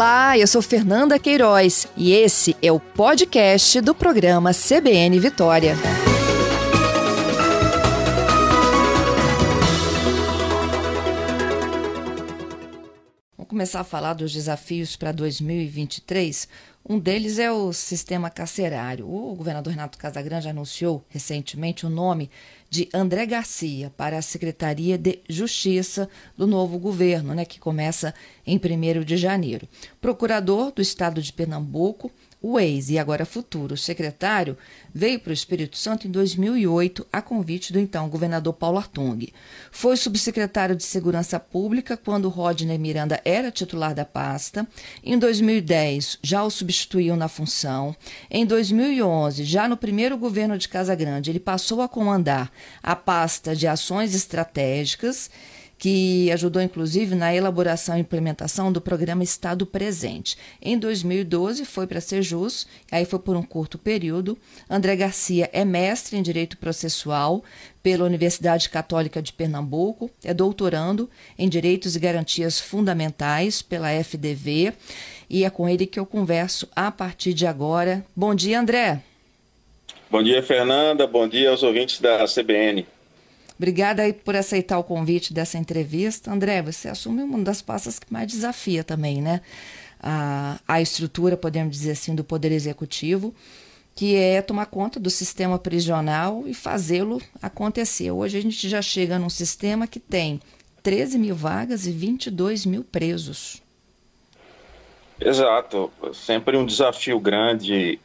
Olá, eu sou Fernanda Queiroz e esse é o podcast do programa CBN Vitória. Vamos começar a falar dos desafios para 2023. Um deles é o sistema carcerário. O governador Renato Casagrande anunciou recentemente o nome de André Garcia para a Secretaria de Justiça do novo governo, né, que começa em 1 de janeiro. Procurador do Estado de Pernambuco o ex e agora futuro secretário veio para o Espírito Santo em 2008 a convite do então governador Paulo Artung. Foi subsecretário de Segurança Pública quando Rodney Miranda era titular da pasta. Em 2010 já o substituiu na função. Em 2011, já no primeiro governo de Casa Grande, ele passou a comandar a pasta de ações estratégicas que ajudou inclusive na elaboração e implementação do programa Estado Presente. Em 2012 foi para ser jus, aí foi por um curto período. André Garcia é mestre em Direito Processual pela Universidade Católica de Pernambuco, é doutorando em Direitos e Garantias Fundamentais pela FDV e é com ele que eu converso a partir de agora. Bom dia, André. Bom dia, Fernanda. Bom dia aos ouvintes da CBN. Obrigada aí por aceitar o convite dessa entrevista. André, você assume uma das pastas que mais desafia também, né? A, a estrutura, podemos dizer assim, do Poder Executivo, que é tomar conta do sistema prisional e fazê-lo acontecer. Hoje a gente já chega num sistema que tem 13 mil vagas e 22 mil presos. Exato, sempre um desafio grande.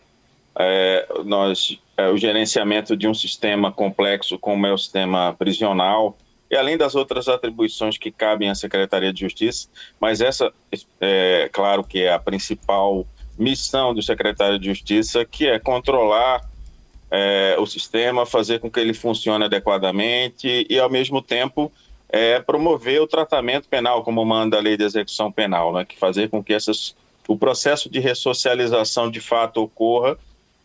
É, nós é, o gerenciamento de um sistema complexo como é o sistema prisional, e além das outras atribuições que cabem à Secretaria de Justiça, mas essa, é claro que é a principal missão do secretário de Justiça, que é controlar é, o sistema, fazer com que ele funcione adequadamente e, ao mesmo tempo, é, promover o tratamento penal, como manda a lei de execução penal, né, que fazer com que essas, o processo de ressocialização de fato ocorra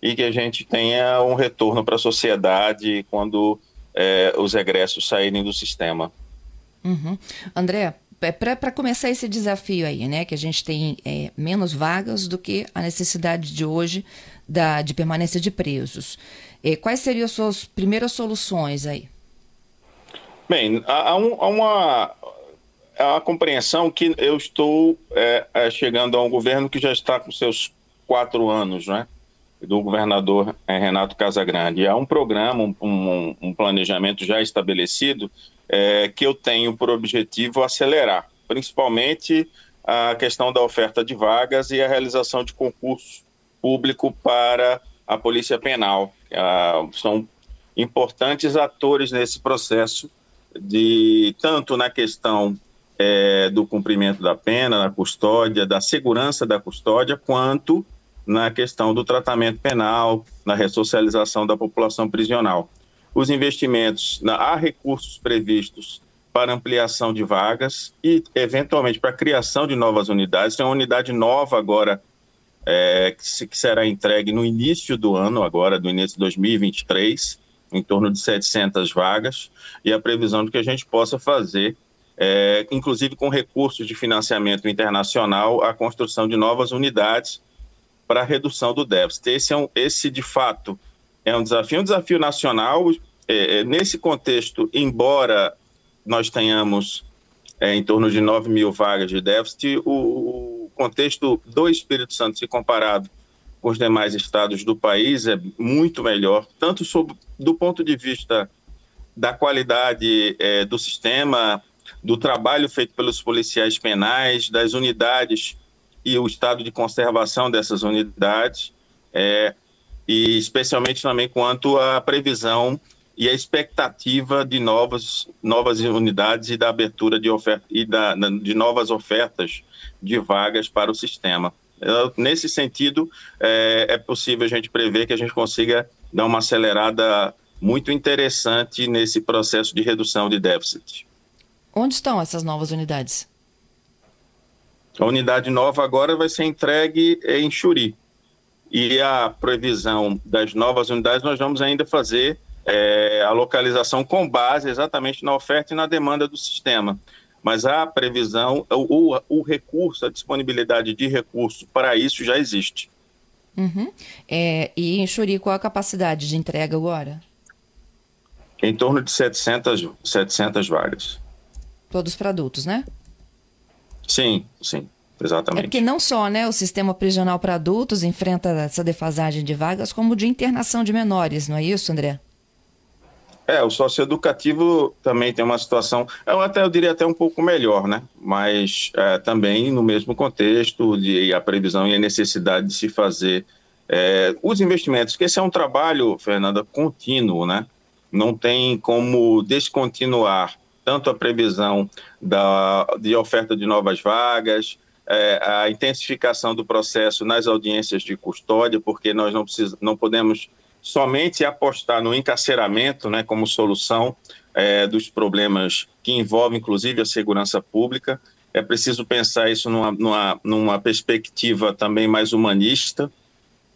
e que a gente tenha um retorno para a sociedade quando é, os egressos saírem do sistema. Uhum. André, é para começar esse desafio aí, né, que a gente tem é, menos vagas do que a necessidade de hoje da, de permanência de presos. É, quais seriam as suas primeiras soluções aí? Bem, há, um, há uma, há uma compreensão que eu estou é, é, chegando a um governo que já está com seus quatro anos, né? Do governador eh, Renato Casagrande. Há um programa, um, um, um planejamento já estabelecido é, que eu tenho por objetivo acelerar, principalmente a questão da oferta de vagas e a realização de concurso público para a Polícia Penal. Ah, são importantes atores nesse processo de tanto na questão é, do cumprimento da pena, da custódia, da segurança da custódia, quanto na questão do tratamento penal, na ressocialização da população prisional. Os investimentos, na, há recursos previstos para ampliação de vagas e, eventualmente, para a criação de novas unidades. Tem uma unidade nova agora é, que, se, que, será entregue no início do ano, agora, do início de 2023, em torno de 700 vagas, e a previsão de que a gente possa fazer, é, inclusive com recursos de financiamento internacional, a construção de novas unidades para a redução do déficit. Esse, é um, esse, de fato, é um desafio, um desafio nacional. É, é nesse contexto, embora nós tenhamos é, em torno de 9 mil vagas de déficit, o, o contexto do Espírito Santo, se comparado com os demais estados do país, é muito melhor, tanto sob, do ponto de vista da qualidade é, do sistema, do trabalho feito pelos policiais penais, das unidades e o estado de conservação dessas unidades, é, e especialmente também quanto à previsão e a expectativa de novas, novas unidades e da abertura de, oferta, e da, de novas ofertas de vagas para o sistema. Nesse sentido, é, é possível a gente prever que a gente consiga dar uma acelerada muito interessante nesse processo de redução de déficit. Onde estão essas novas unidades? A unidade nova agora vai ser entregue em Churi. E a previsão das novas unidades, nós vamos ainda fazer é, a localização com base exatamente na oferta e na demanda do sistema. mas a previsão, o, o recurso, a disponibilidade de recurso para isso já existe. Uhum. É, e em Xuri, qual a capacidade de entrega agora? Em torno de 700, 700 vagas. Todos para adultos, né? Sim, sim, exatamente. É porque não só né, o sistema prisional para adultos enfrenta essa defasagem de vagas, como de internação de menores, não é isso, André? É, o socioeducativo também tem uma situação, eu até eu diria até um pouco melhor, né? Mas é, também no mesmo contexto de a previsão e a necessidade de se fazer é, os investimentos, que esse é um trabalho, Fernanda, contínuo, né? Não tem como descontinuar tanto a previsão da, de oferta de novas vagas, é, a intensificação do processo nas audiências de custódia, porque nós não, precis, não podemos somente apostar no encarceramento né, como solução é, dos problemas que envolvem, inclusive, a segurança pública. É preciso pensar isso numa, numa, numa perspectiva também mais humanista,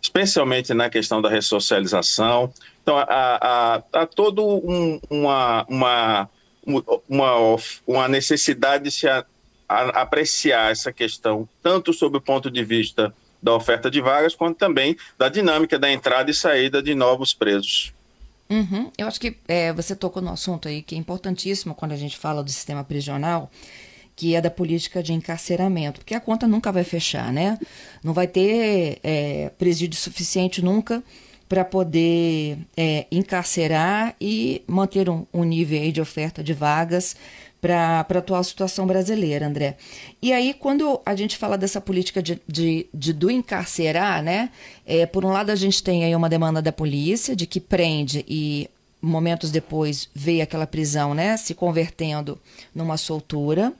especialmente na questão da ressocialização. Então, há, há, há todo um, uma, uma, uma, uma necessidade de se a, a, apreciar essa questão, tanto sob o ponto de vista da oferta de vagas, quanto também da dinâmica da entrada e saída de novos presos. Uhum. Eu acho que é, você tocou no assunto aí que é importantíssimo quando a gente fala do sistema prisional, que é da política de encarceramento, porque a conta nunca vai fechar, né? Não vai ter é, presídio suficiente nunca para poder é, encarcerar e manter um, um nível de oferta de vagas para a atual situação brasileira, André. E aí, quando a gente fala dessa política de, de, de do encarcerar, né? É, por um lado, a gente tem aí uma demanda da polícia de que prende e momentos depois vê aquela prisão, né, se convertendo numa soltura,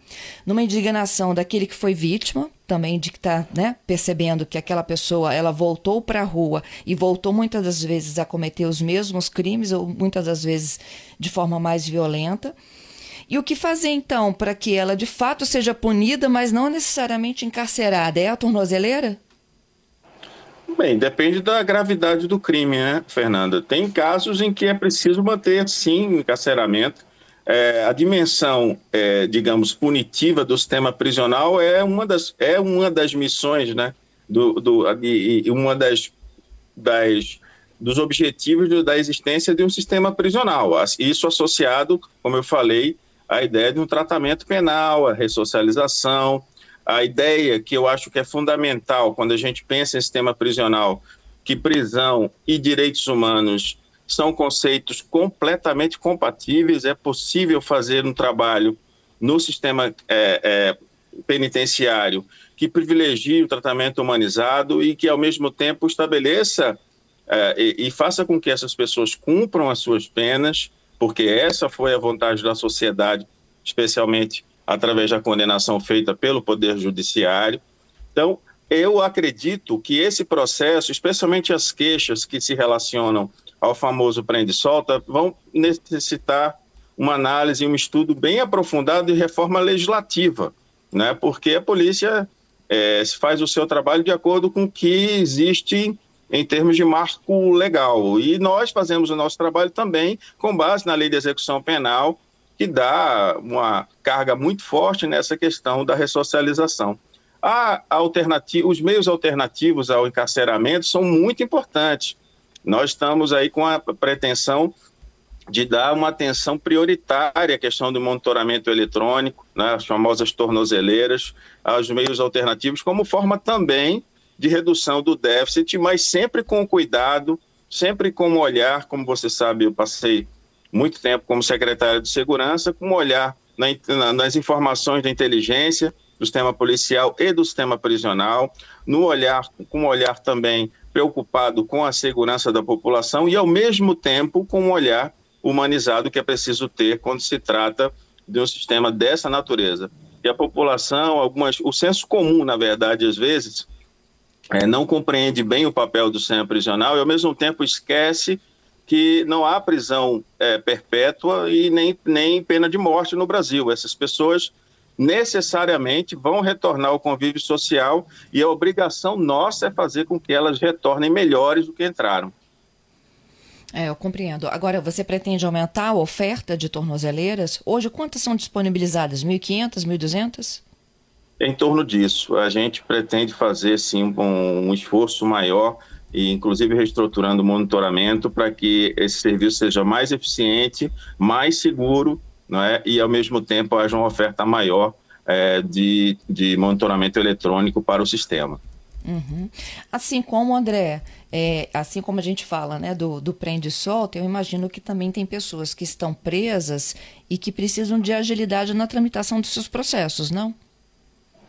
numa indignação daquele que foi vítima, também de que está, né, percebendo que aquela pessoa ela voltou para a rua e voltou muitas das vezes a cometer os mesmos crimes ou muitas das vezes de forma mais violenta. E o que fazer então para que ela de fato seja punida, mas não necessariamente encarcerada? É a tornozeleira? Bem, depende da gravidade do crime, né, Fernanda? Tem casos em que é preciso manter, sim, encarceramento. É, a dimensão, é, digamos, punitiva do sistema prisional é uma das, é uma das missões, né, do, do, e uma das, das dos objetivos da existência de um sistema prisional. Isso associado, como eu falei, a ideia de um tratamento penal, a ressocialização, a ideia que eu acho que é fundamental quando a gente pensa em sistema prisional, que prisão e direitos humanos são conceitos completamente compatíveis, é possível fazer um trabalho no sistema é, é, penitenciário que privilegie o tratamento humanizado e que, ao mesmo tempo, estabeleça é, e, e faça com que essas pessoas cumpram as suas penas porque essa foi a vontade da sociedade, especialmente através da condenação feita pelo Poder Judiciário. Então, eu acredito que esse processo, especialmente as queixas que se relacionam ao famoso prende-solta, vão necessitar uma análise, um estudo bem aprofundado de reforma legislativa, né? porque a polícia é, faz o seu trabalho de acordo com o que existe em termos de marco legal. E nós fazemos o nosso trabalho também com base na lei de execução penal, que dá uma carga muito forte nessa questão da ressocialização. A alternativa, os meios alternativos ao encarceramento são muito importantes. Nós estamos aí com a pretensão de dar uma atenção prioritária à questão do monitoramento eletrônico, né, as famosas tornozeleiras, aos meios alternativos, como forma também de redução do déficit, mas sempre com cuidado, sempre com um olhar, como você sabe, eu passei muito tempo como secretário de segurança, com um olhar na, nas informações da inteligência, do sistema policial e do sistema prisional, no olhar, com um olhar também preocupado com a segurança da população e, ao mesmo tempo, com um olhar humanizado que é preciso ter quando se trata de um sistema dessa natureza. E a população, algumas, o senso comum, na verdade, às vezes, é, não compreende bem o papel do sistema prisional e, ao mesmo tempo, esquece que não há prisão é, perpétua e nem, nem pena de morte no Brasil. Essas pessoas necessariamente vão retornar ao convívio social e a obrigação nossa é fazer com que elas retornem melhores do que entraram. É, eu compreendo. Agora, você pretende aumentar a oferta de tornozeleiras? Hoje, quantas são disponibilizadas? 1.500, 1.200? Em torno disso. A gente pretende fazer, sim, um, um esforço maior e inclusive reestruturando o monitoramento para que esse serviço seja mais eficiente, mais seguro não é? e, ao mesmo tempo, haja uma oferta maior é, de, de monitoramento eletrônico para o sistema. Uhum. Assim como, André, é, assim como a gente fala né, do, do prende e solta, eu imagino que também tem pessoas que estão presas e que precisam de agilidade na tramitação dos seus processos, não?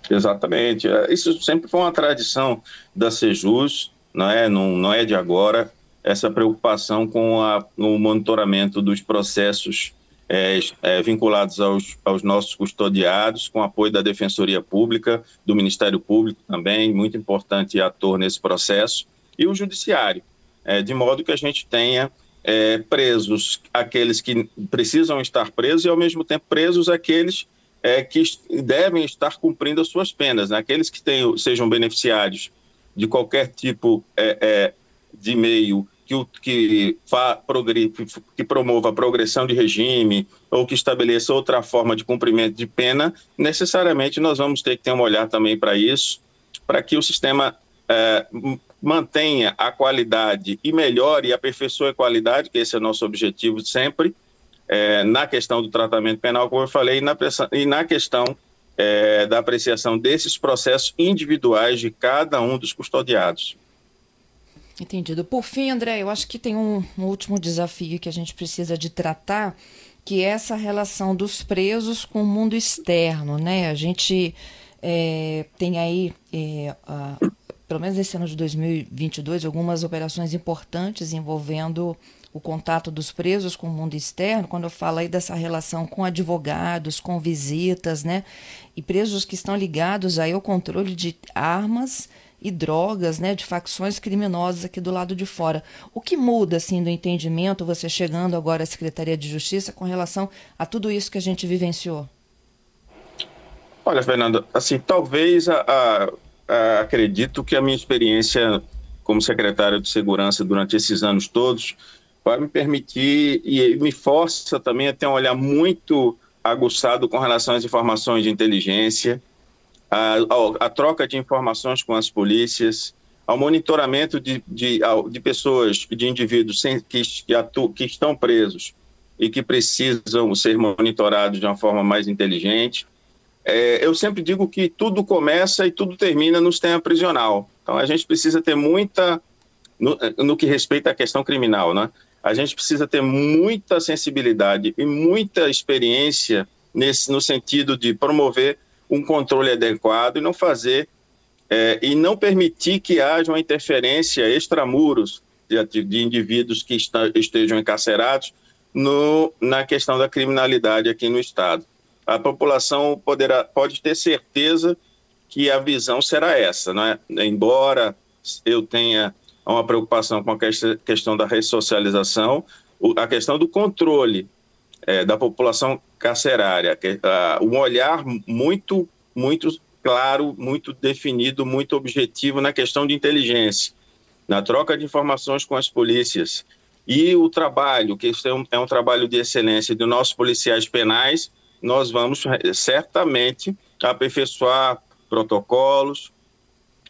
Exatamente. É, isso sempre foi uma tradição da Sejus, não é, não, não é de agora, essa preocupação com a, o monitoramento dos processos é, é, vinculados aos, aos, nossos custodiados, com apoio da Defensoria Pública, do Ministério Público também, muito importante ator nesse processo, e o Judiciário, é, de modo que a gente tenha é, presos aqueles que precisam estar presos e, ao mesmo tempo, presos aqueles é, que devem estar cumprindo as suas penas, né? aqueles que tenham, sejam beneficiários de qualquer tipo é, é, de meio que, que, fa, progre, que promova a progressão de regime ou que estabeleça outra forma de cumprimento de pena, necessariamente nós vamos ter que ter um olhar também para isso, para que o sistema é, mantenha a qualidade e melhore e aperfeiçoe a qualidade, que esse é o nosso objetivo sempre, é, na questão do tratamento penal, como eu falei, e na, e na questão é, da apreciação desses processos individuais de cada um dos custodiados. Entendido. Por fim, André, eu acho que tem um, um, último desafio que a gente precisa de tratar, que é essa relação dos presos com o mundo externo, né? A gente é, tem aí, é, a, pelo menos nesse ano de 2022, algumas operações importantes envolvendo o contato dos presos com o mundo externo, quando eu falo aí dessa relação com advogados, com visitas, né? E presos que estão ligados aí ao controle de armas e drogas, né, de facções criminosas aqui do lado de fora. O que muda assim do entendimento, você chegando agora à Secretaria de Justiça com relação a tudo isso que a gente vivenciou? Olha, Fernanda, assim, talvez a, a, a, acredito que a minha experiência como secretário de segurança durante esses anos todos vai me permitir e me força também a ter um olhar muito aguçado com relação às informações de inteligência, a troca de informações com as polícias, ao monitoramento de, de, de pessoas, de indivíduos sem, que, que, atu, que estão presos e que precisam ser monitorados de uma forma mais inteligente. É, eu sempre digo que tudo começa e tudo termina no sistema prisional. Então a gente precisa ter muita, no, no que respeita à questão criminal, né? A gente precisa ter muita sensibilidade e muita experiência nesse, no sentido de promover um controle adequado e não fazer é, e não permitir que haja uma interferência extramuros de, de indivíduos que está, estejam encarcerados no, na questão da criminalidade aqui no Estado. A população poderá, pode ter certeza que a visão será essa, é? embora eu tenha há uma preocupação com a questão da ressocialização, a questão do controle é, da população carcerária, um olhar muito, muito claro, muito definido, muito objetivo na questão de inteligência, na troca de informações com as polícias. E o trabalho, que é um, é um trabalho de excelência dos nossos policiais penais, nós vamos certamente aperfeiçoar protocolos,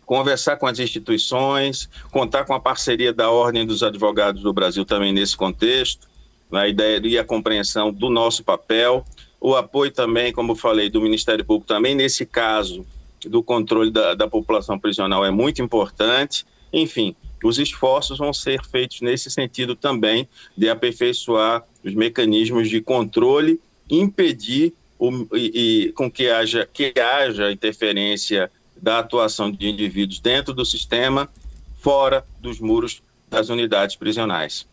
conversar com as instituições, contar com a parceria da Ordem dos Advogados do Brasil também nesse contexto, a né, ideia e a compreensão do nosso papel, o apoio também, como falei, do Ministério Público também nesse caso do controle da, da população prisional é muito importante. Enfim, os esforços vão ser feitos nesse sentido também de aperfeiçoar os mecanismos de controle, impedir o, e, e, com que haja, que haja interferência da atuação de indivíduos dentro do sistema, fora dos muros das unidades prisionais.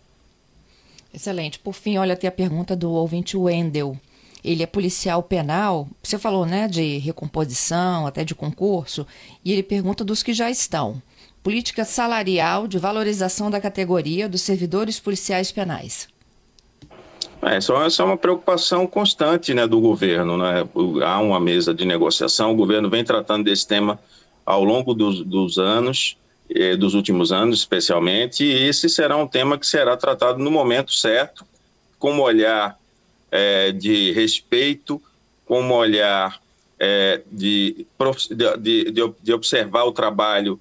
Excelente. Por fim, olha, tem a pergunta do ouvinte Wendel. Ele é policial penal, você falou, né, de recomposição, até de concurso, e ele pergunta dos que já estão. Política salarial de valorização da categoria dos servidores policiais penais. É, essa é uma preocupação constante né, do governo. Né? Há uma mesa de negociação, o governo vem tratando desse tema ao longo dos, dos anos. eh, dos últimos anos, especialmente, e esse será um tema que será tratado no momento certo, com um olhar eh, de respeito, com um olhar eh, de, de, de, de, observar o trabalho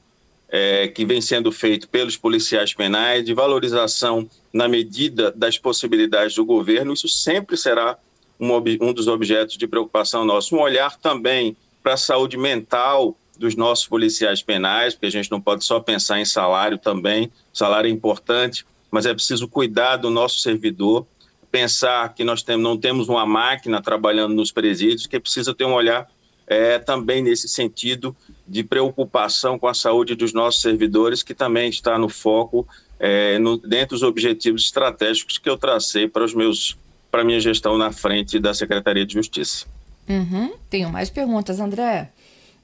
que vem sendo feito pelos policiais penais, de valorização na medida das possibilidades do governo. Isso sempre será um, um dos objetos de preocupação nosso. Um olhar também para a saúde mental dos nossos policiais penais, porque a gente não pode só pensar em salário também, salário é importante, mas é preciso cuidar do nosso servidor, pensar que nós temos, não temos uma máquina trabalhando nos presídios, que precisa ter um olhar é, também nesse sentido de preocupação com a saúde dos nossos servidores, que também está no foco, é, no, dentro dos objetivos estratégicos que eu tracei para os meus para minha gestão na frente da Secretaria de Justiça. Uhum. Tenho mais perguntas, André.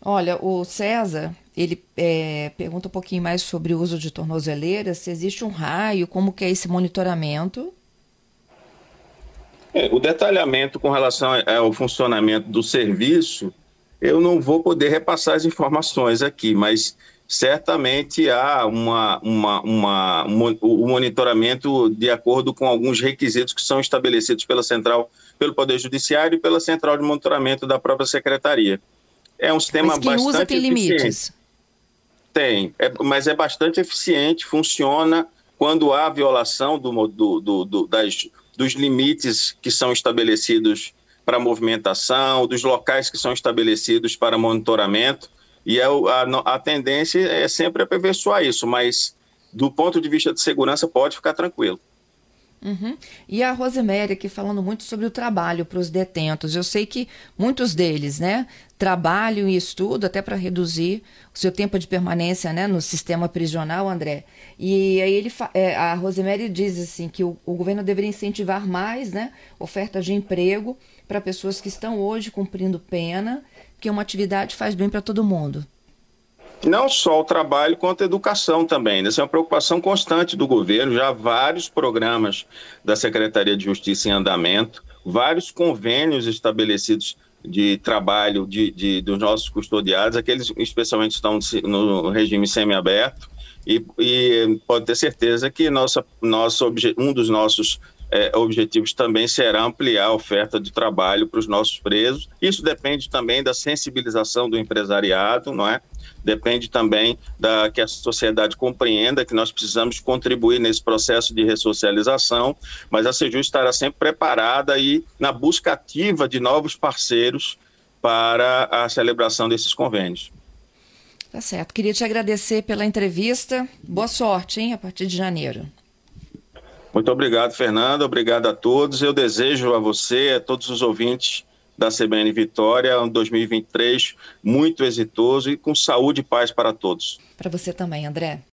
Olha, o César, ele é, pergunta um pouquinho mais sobre o uso de tornozeleiras, se existe um raio, como que é esse monitoramento? É, o detalhamento com relação ao funcionamento do serviço, eu não vou poder repassar as informações aqui, mas certamente há uma, uma, uma, um, um monitoramento de acordo com alguns requisitos que são estabelecidos pela central, pelo Poder Judiciário e pela central de monitoramento da própria secretaria. É um sistema mas quem bastante usa tem eficiente. limites. Tem, é, mas é bastante eficiente, funciona quando há violação do, do, do, do das, dos limites que são estabelecidos para movimentação, dos locais que são estabelecidos para monitoramento e é a, a tendência é sempre aperfeiçoar isso, mas do ponto de vista de segurança, pode ficar tranquilo. Uhum. E a Rosemary aqui falando muito sobre o trabalho para os detentos. Eu sei que muitos deles, né, trabalham e estudam até para reduzir o seu tempo de permanência, né, no sistema prisional, André. E aí ele, é, a Rosemary diz assim que o, o governo deveria incentivar mais, né, ofertas de emprego para pessoas que estão hoje cumprindo pena que uma atividade faz bem para todo mundo. Não só o trabalho, quanto a educação também. Essa é uma preocupação constante do governo. Já há vários programas da Secretaria de Justiça em andamento, vários convênios estabelecidos de trabalho de, de, dos nossos custodiados, aqueles especialmente estão no regime semiaberto, e, e pode ter certeza que nossa, nosso, um dos nossos é, objetivos também será ampliar a oferta de trabalho para os nossos presos. Isso depende também da sensibilização do empresariado, não é? Depende também da que a sociedade compreenda que nós precisamos contribuir nesse processo de ressocialização, mas a Seju estará sempre preparada e na busca ativa de novos parceiros para a celebração desses convênios. Tá certo. Queria te agradecer pela entrevista. Boa sorte, hein, a partir de janeiro. Muito obrigado, Fernando. Obrigado a todos. Eu desejo a você, a todos os ouvintes da CBN Vitória, um 2023 muito exitoso e com saúde e paz para todos. Para você também, André.